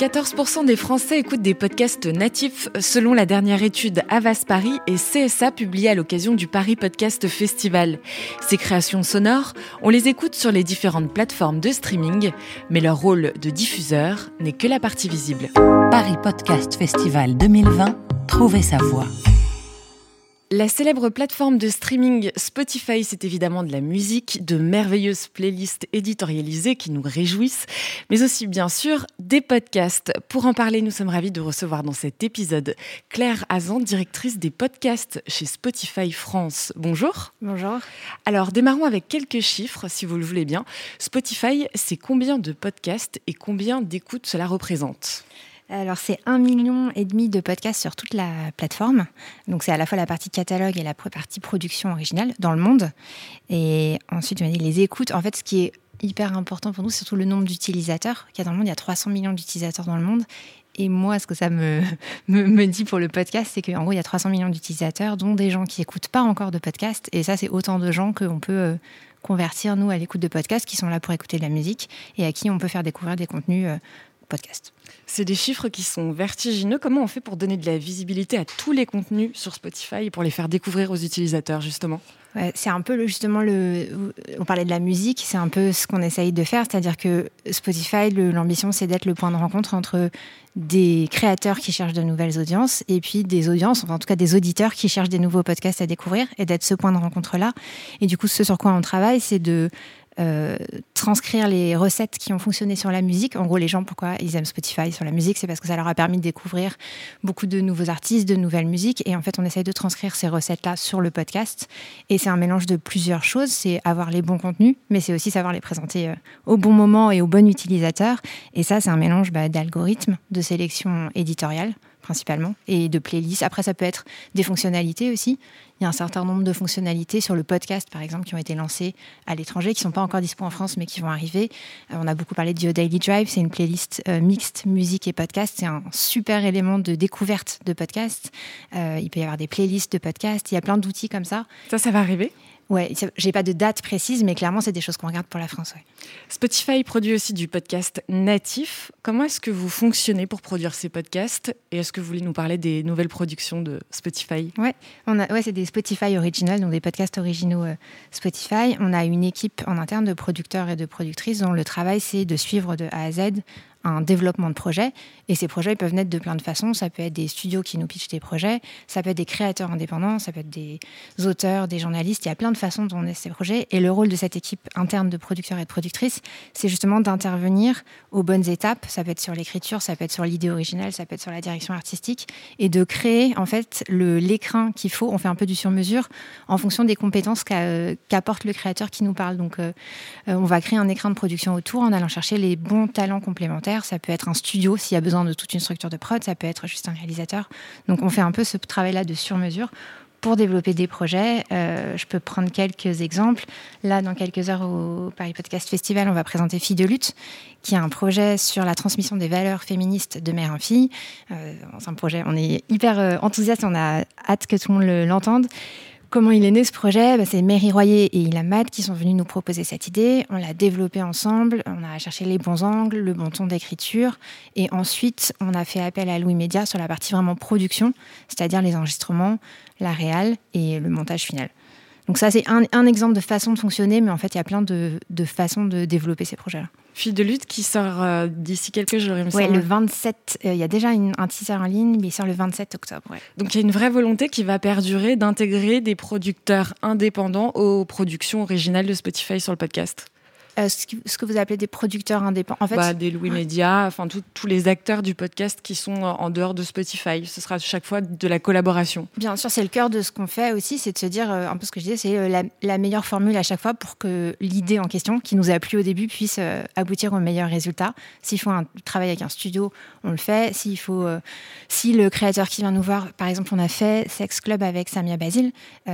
14% des Français écoutent des podcasts natifs selon la dernière étude Avas Paris et CSA publiée à l'occasion du Paris Podcast Festival. Ces créations sonores, on les écoute sur les différentes plateformes de streaming, mais leur rôle de diffuseur n'est que la partie visible. Paris Podcast Festival 2020, trouvez sa voix. La célèbre plateforme de streaming Spotify, c'est évidemment de la musique, de merveilleuses playlists éditorialisées qui nous réjouissent, mais aussi bien sûr des podcasts. Pour en parler, nous sommes ravis de recevoir dans cet épisode Claire Azan, directrice des podcasts chez Spotify France. Bonjour. Bonjour. Alors démarrons avec quelques chiffres, si vous le voulez bien. Spotify, c'est combien de podcasts et combien d'écoutes cela représente? Alors c'est un million et demi de podcasts sur toute la plateforme. Donc c'est à la fois la partie catalogue et la partie production originale dans le monde. Et ensuite, dit les écoutes. En fait, ce qui est hyper important pour nous, c'est surtout le nombre d'utilisateurs qu'il y a dans le monde. Il y a 300 millions d'utilisateurs dans le monde. Et moi, ce que ça me, me, dit pour le podcast, c'est qu'en gros, il y a 300 millions d'utilisateurs, dont des gens qui n'écoutent pas encore de podcast. Et ça, c'est autant de gens qu'on peut euh, convertir, nous, à l'écoute de podcasts, qui sont là pour écouter de la musique et à qui on peut faire découvrir des contenus euh, podcast. C'est des chiffres qui sont vertigineux. Comment on fait pour donner de la visibilité à tous les contenus sur Spotify et pour les faire découvrir aux utilisateurs, justement? C'est un peu justement le. On parlait de la musique, c'est un peu ce qu'on essaye de faire, c'est-à-dire que Spotify, l'ambition, c'est d'être le point de rencontre entre des créateurs qui cherchent de nouvelles audiences et puis des audiences, enfin en tout cas des auditeurs qui cherchent des nouveaux podcasts à découvrir et d'être ce point de rencontre-là. Et du coup, ce sur quoi on travaille, c'est de euh, transcrire les recettes qui ont fonctionné sur la musique. En gros, les gens, pourquoi ils aiment Spotify sur la musique, c'est parce que ça leur a permis de découvrir beaucoup de nouveaux artistes, de nouvelles musiques. Et en fait, on essaye de transcrire ces recettes-là sur le podcast. Et c'est un mélange de plusieurs choses. C'est avoir les bons contenus, mais c'est aussi savoir les présenter euh, au bon moment et au bon utilisateur. Et ça, c'est un mélange bah, d'algorithmes, de sélection éditoriale principalement, et de playlists. Après, ça peut être des fonctionnalités aussi. Il y a un certain nombre de fonctionnalités sur le podcast, par exemple, qui ont été lancées à l'étranger, qui ne sont pas encore dispo en France, mais qui vont arriver. Euh, on a beaucoup parlé de Your Daily Drive. C'est une playlist euh, mixte musique et podcast. C'est un super élément de découverte de podcast. Euh, il peut y avoir des playlists de podcast. Il y a plein d'outils comme ça. Ça, ça va arriver? Ouais, j'ai pas de date précise, mais clairement, c'est des choses qu'on regarde pour la France. Spotify produit aussi du podcast natif. Comment est-ce que vous fonctionnez pour produire ces podcasts Et est-ce que vous voulez nous parler des nouvelles productions de Spotify? Ouais, on a, ouais c'est des Spotify original, donc des podcasts originaux euh, Spotify. On a une équipe en interne de producteurs et de productrices dont le travail, c'est de suivre de A à Z un développement de projet. Et ces projets peuvent naître de plein de façons. Ça peut être des studios qui nous pitchent des projets, ça peut être des créateurs indépendants, ça peut être des auteurs, des journalistes. Il y a plein de façons dont on est ces projets. Et le rôle de cette équipe interne de producteurs et de productrices, c'est justement d'intervenir aux bonnes étapes. Ça peut être sur l'écriture, ça peut être sur l'idée originale, ça peut être sur la direction artistique, et de créer en fait l'écrin qu'il faut. On fait un peu du sur-mesure en fonction des compétences qu'apporte le créateur qui nous parle. Donc, euh, euh, on va créer un écrin de production autour en allant chercher les bons talents complémentaires ça peut être un studio s'il y a besoin de toute une structure de prod, ça peut être juste un réalisateur. Donc on fait un peu ce travail-là de sur-mesure pour développer des projets. Euh, je peux prendre quelques exemples. Là, dans quelques heures au Paris Podcast Festival, on va présenter Fille de lutte, qui est un projet sur la transmission des valeurs féministes de mère en fille. Euh, c'est un projet, on est hyper euh, enthousiaste, on a hâte que tout le monde l'entende. Comment il est né ce projet? Bah, C'est Mary Royer et Ilamad qui sont venus nous proposer cette idée. On l'a développé ensemble. On a cherché les bons angles, le bon ton d'écriture. Et ensuite, on a fait appel à Louis Média sur la partie vraiment production, c'est-à-dire les enregistrements, la réal et le montage final. Donc ça, c'est un, exemple de façon de fonctionner, mais en fait, il y a plein de, façons de développer ces projets-là. Fille de lutte qui sort euh, d'ici quelques jours, il me le 27. Euh, il y a déjà un teaser en ligne, mais il sort le 27 octobre. Donc il y a une vraie volonté qui va perdurer d'intégrer des producteurs indépendants aux productions originales de Spotify sur le podcast. Euh, ce que vous appelez des producteurs indépendants. En fait, bah, des Louis Média, enfin tous les acteurs du podcast qui sont en dehors de Spotify. Ce sera chaque fois de la collaboration. Bien sûr, c'est le cœur de ce qu'on fait aussi, c'est de se dire euh, un peu ce que je disais, c'est euh, la, meilleure formule à chaque fois pour que l'idée en question, qui nous a plu au début, puisse aboutir au meilleur résultat. S'il faut un, travailler avec un studio, on le fait. S'il faut, si le créateur qui vient nous voir, par exemple, on a fait Sex Club avec Samia Basile.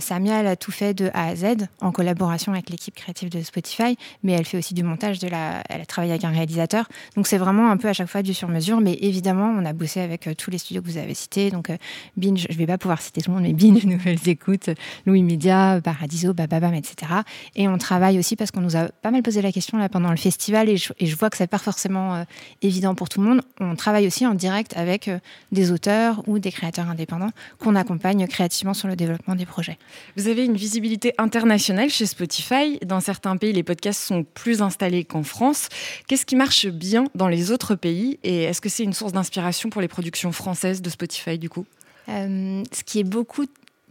Samia, elle a tout fait de A à Z en collaboration avec l'équipe créative de Spotify, mais elle fait aussi du montage, de la, elle a travaillé avec un réalisateur. Donc c'est vraiment un peu à chaque fois du sur-mesure. Mais évidemment, on a bossé avec euh, tous les studios que vous avez cités. Donc Binge, je ne vais pas pouvoir citer tout le monde, mais Binge, Nouvelles Écoutes, Louis Media, Paradiso, Bababam, etc. Et on travaille aussi parce qu'on nous a pas mal posé la question là pendant le festival et je, vois que c'est pas forcément évident pour tout le monde. On travaille aussi en direct avec des auteurs ou des créateurs indépendants qu'on accompagne créativement sur le développement des projets. Vous avez une visibilité internationale chez Spotify. Dans certains pays, les podcasts sont plus installés qu'en France. Qu'est-ce qui marche bien dans les autres pays et est-ce que c'est une source d'inspiration pour les productions françaises de Spotify du coup? Euh, ce qui est beaucoup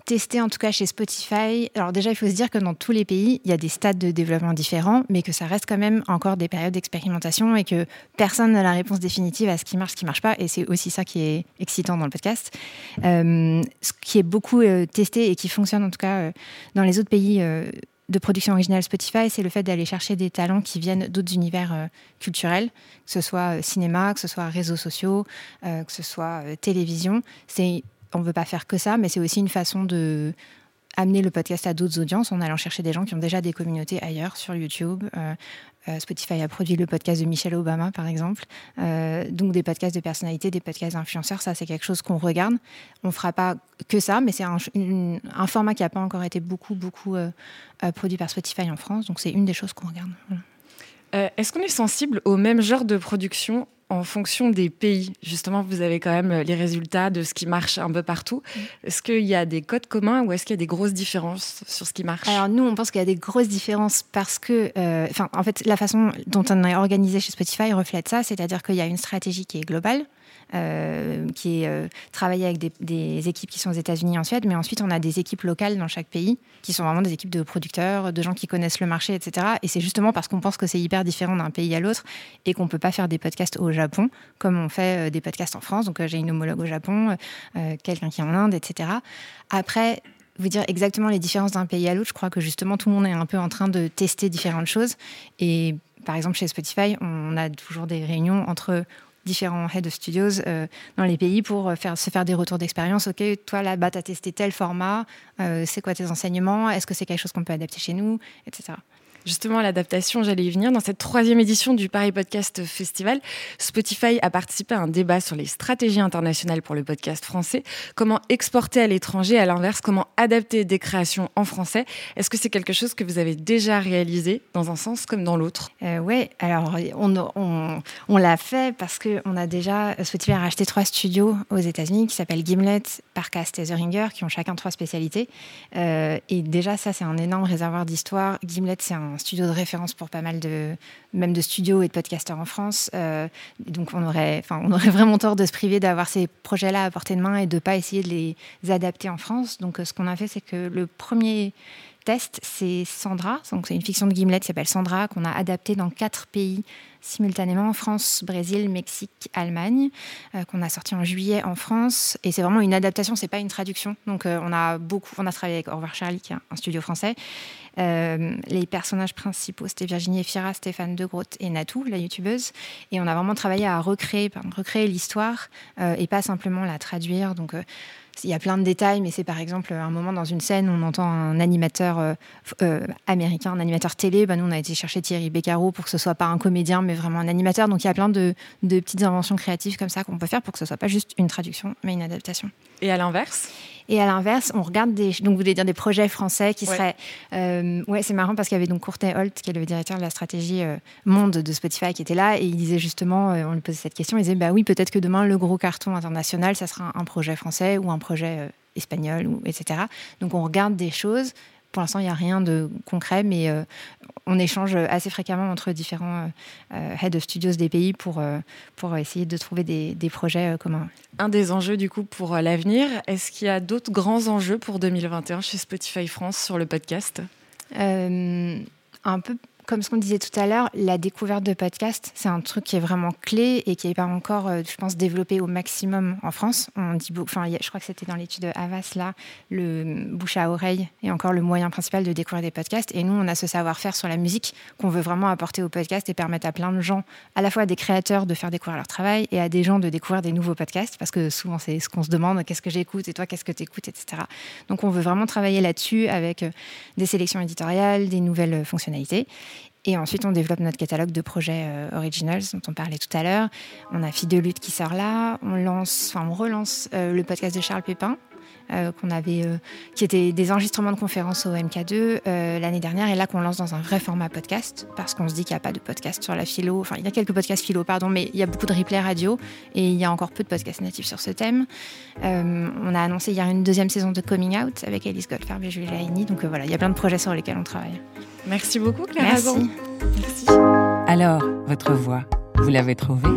testé en tout cas chez Spotify. Alors déjà, il faut se dire que dans tous les pays, il y a des stades de développement différents, mais que ça reste quand même encore des périodes d'expérimentation et que personne n'a la réponse définitive à ce qui marche, ce qui marche pas. Et c'est aussi ça qui est excitant dans le podcast. Euh, ce qui est beaucoup euh, testé et qui fonctionne en tout cas dans les autres pays de production originale Spotify, c'est le fait d'aller chercher des talents qui viennent d'autres univers culturels, que ce soit cinéma, que ce soit réseaux sociaux, que ce soit télévision. C'est on ne veut pas faire que ça, mais c'est aussi une façon de amener le podcast à d'autres audiences en allant chercher des gens qui ont déjà des communautés ailleurs sur YouTube. Euh, euh, Spotify a produit le podcast de Michelle Obama, par exemple. Euh, donc des podcasts de personnalité, des podcasts d'influenceurs, ça c'est quelque chose qu'on regarde. On ne fera pas que ça, mais c'est un, format qui n'a pas encore été beaucoup, beaucoup produit par Spotify en France. Donc c'est une des choses qu'on regarde. Est-ce qu'on est sensible au même genre de production en fonction des pays Justement, vous avez quand même les résultats de ce qui marche un peu partout. Mm. Est-ce qu'il y a des codes communs ou est-ce qu'il y a des grosses différences sur ce qui marche? Alors nous, on pense qu'il y a des grosses différences parce que, euh, enfin, en fait, la façon dont on est organisé chez Spotify reflète ça, c'est-à-dire qu'il y a une stratégie qui est globale euh, qui est euh, travaillé avec des, équipes qui sont aux États-Unis en Suède, mais ensuite on a des équipes locales dans chaque pays qui sont vraiment des équipes de producteurs, de gens qui connaissent le marché, etc. Et c'est justement parce qu'on pense que c'est hyper différent d'un pays à l'autre et qu'on peut pas faire des podcasts au Japon comme on fait euh, des podcasts en France. Donc j'ai une homologue au Japon, quelqu'un qui est en Inde, etc. Après, vous dire exactement les différences d'un pays à l'autre, je crois que justement tout le monde est un peu en train de tester différentes choses. Et par exemple, chez Spotify, on a toujours des réunions entre différents head of studios euh, dans les pays pour euh, se faire des retours d'expérience. OK, toi là-bas, tu as testé tel format, euh, c'est quoi tes enseignements? Est-ce que c'est quelque chose qu'on peut adapter chez nous? Etc. Justement, l'adaptation, j'allais y venir. Dans cette troisième édition du Paris Podcast Festival, Spotify a participé à un débat sur les stratégies internationales pour le podcast français. Comment exporter à l'étranger, à l'inverse, comment adapter des créations en français. Est-ce que c'est quelque chose que vous avez déjà réalisé dans un sens comme dans l'autre? Euh, Oui, alors on, on, l'a fait parce qu'on a déjà, Spotify a racheté trois studios aux États-Unis qui s'appellent Gimlet, Parcast et The Ringer, qui ont chacun trois spécialités. Euh, et déjà, ça, c'est un énorme réservoir d'histoire. Gimlet, c'est un studio de référence pour pas mal de, même de studios et de podcasteurs en France. Euh, donc on aurait, enfin, on aurait vraiment tort de se priver d'avoir ces projets-là à portée de main et de pas essayer de les adapter en France. Donc euh, ce qu'on a fait, c'est que le premier test, c'est Sandra. Donc c'est une fiction de Gimlet qui s'appelle Sandra qu'on a adapté dans quatre pays simultanément France, Brésil, Mexique, Allemagne, euh, qu'on a sorti en juillet en France. Et c'est vraiment une adaptation, c'est pas une traduction. Donc on a beaucoup, on a travaillé avec Au revoir qui est un studio français, euh, les personnages principaux, c'était Virginie Efira, Stéphane De Groot et Natou, la youtubeuse. Et on a vraiment travaillé à recréer, recréer l'histoire euh, et pas simplement la traduire. Donc, euh, il y a plein de détails, mais c'est par exemple un moment dans une scène, on entend un animateur américain, un animateur télé. Bah, nous, on a été chercher Thierry Beccaro pour que ce soit pas un comédien, mais vraiment un animateur. Donc il y a plein de, de petites inventions créatives comme ça qu'on peut faire pour que ce soit pas juste une traduction, mais une adaptation. Et à l'inverse? Et à l'inverse, on regarde des, donc vous voulez dire des projets français qui seraient, euh, ouais, c'est marrant parce qu'il y avait donc Courtney Holt qui est le directeur de la stratégie euh, monde de Spotify qui était là et il disait justement, euh, on lui posait cette question, il disait bah oui peut-être que demain le gros carton international ça sera un, projet français ou un projet espagnol ou etc. Donc on regarde des choses pour l'instant, il n'y a rien de concret, mais euh, on échange assez fréquemment entre différents euh, head of studios des pays pour, euh, pour essayer de trouver des, des projets communs. Un des enjeux, du coup, pour l'avenir, est-ce qu'il y a d'autres grands enjeux pour 2021 chez Spotify France sur le podcast? Un peu comme ce qu'on disait tout à l'heure, la découverte de podcasts, c'est un truc qui est vraiment clé et qui n'est pas encore, euh, je pense, développé au maximum en France. On dit, enfin, je crois que c'était dans l'étude de Havas, là, le bouche à oreille est encore le moyen principal de découvrir des podcasts. Et nous, on a ce savoir-faire sur la musique qu'on veut vraiment apporter au podcast et permettre à plein de gens, à la fois à des créateurs de faire découvrir leur travail et à des gens de découvrir des nouveaux podcasts, parce que souvent, c'est ce qu'on se demande, qu'est-ce que j'écoute et toi, qu'est-ce que tu écoutes, etc. Donc, on veut vraiment travailler là-dessus avec euh, des sélections éditoriales, des nouvelles fonctionnalités. Et ensuite, on développe notre catalogue de projets originals dont on parlait tout à l'heure. On a Fille de lutte qui sort là. On lance, enfin, on relance le podcast de Charles Pépin, euh, qu'on avait, euh, qui étaient des enregistrements de conférences au MK2 euh, l'année dernière, et là qu'on lance dans un vrai format podcast, parce qu'on se dit qu'il n'y a pas de podcast sur la philo. Enfin, il y a quelques podcasts philo, pardon, mais il y a beaucoup de replay radio, et il y a encore peu de podcasts natifs sur ce thème. on a annoncé hier une deuxième saison de Coming Out avec Alice Goldfarb et Julie Laini, donc voilà, il y a plein de projets sur lesquels on travaille. Merci beaucoup, Clara. Merci. Merci. Alors, votre voix, vous l'avez trouvée?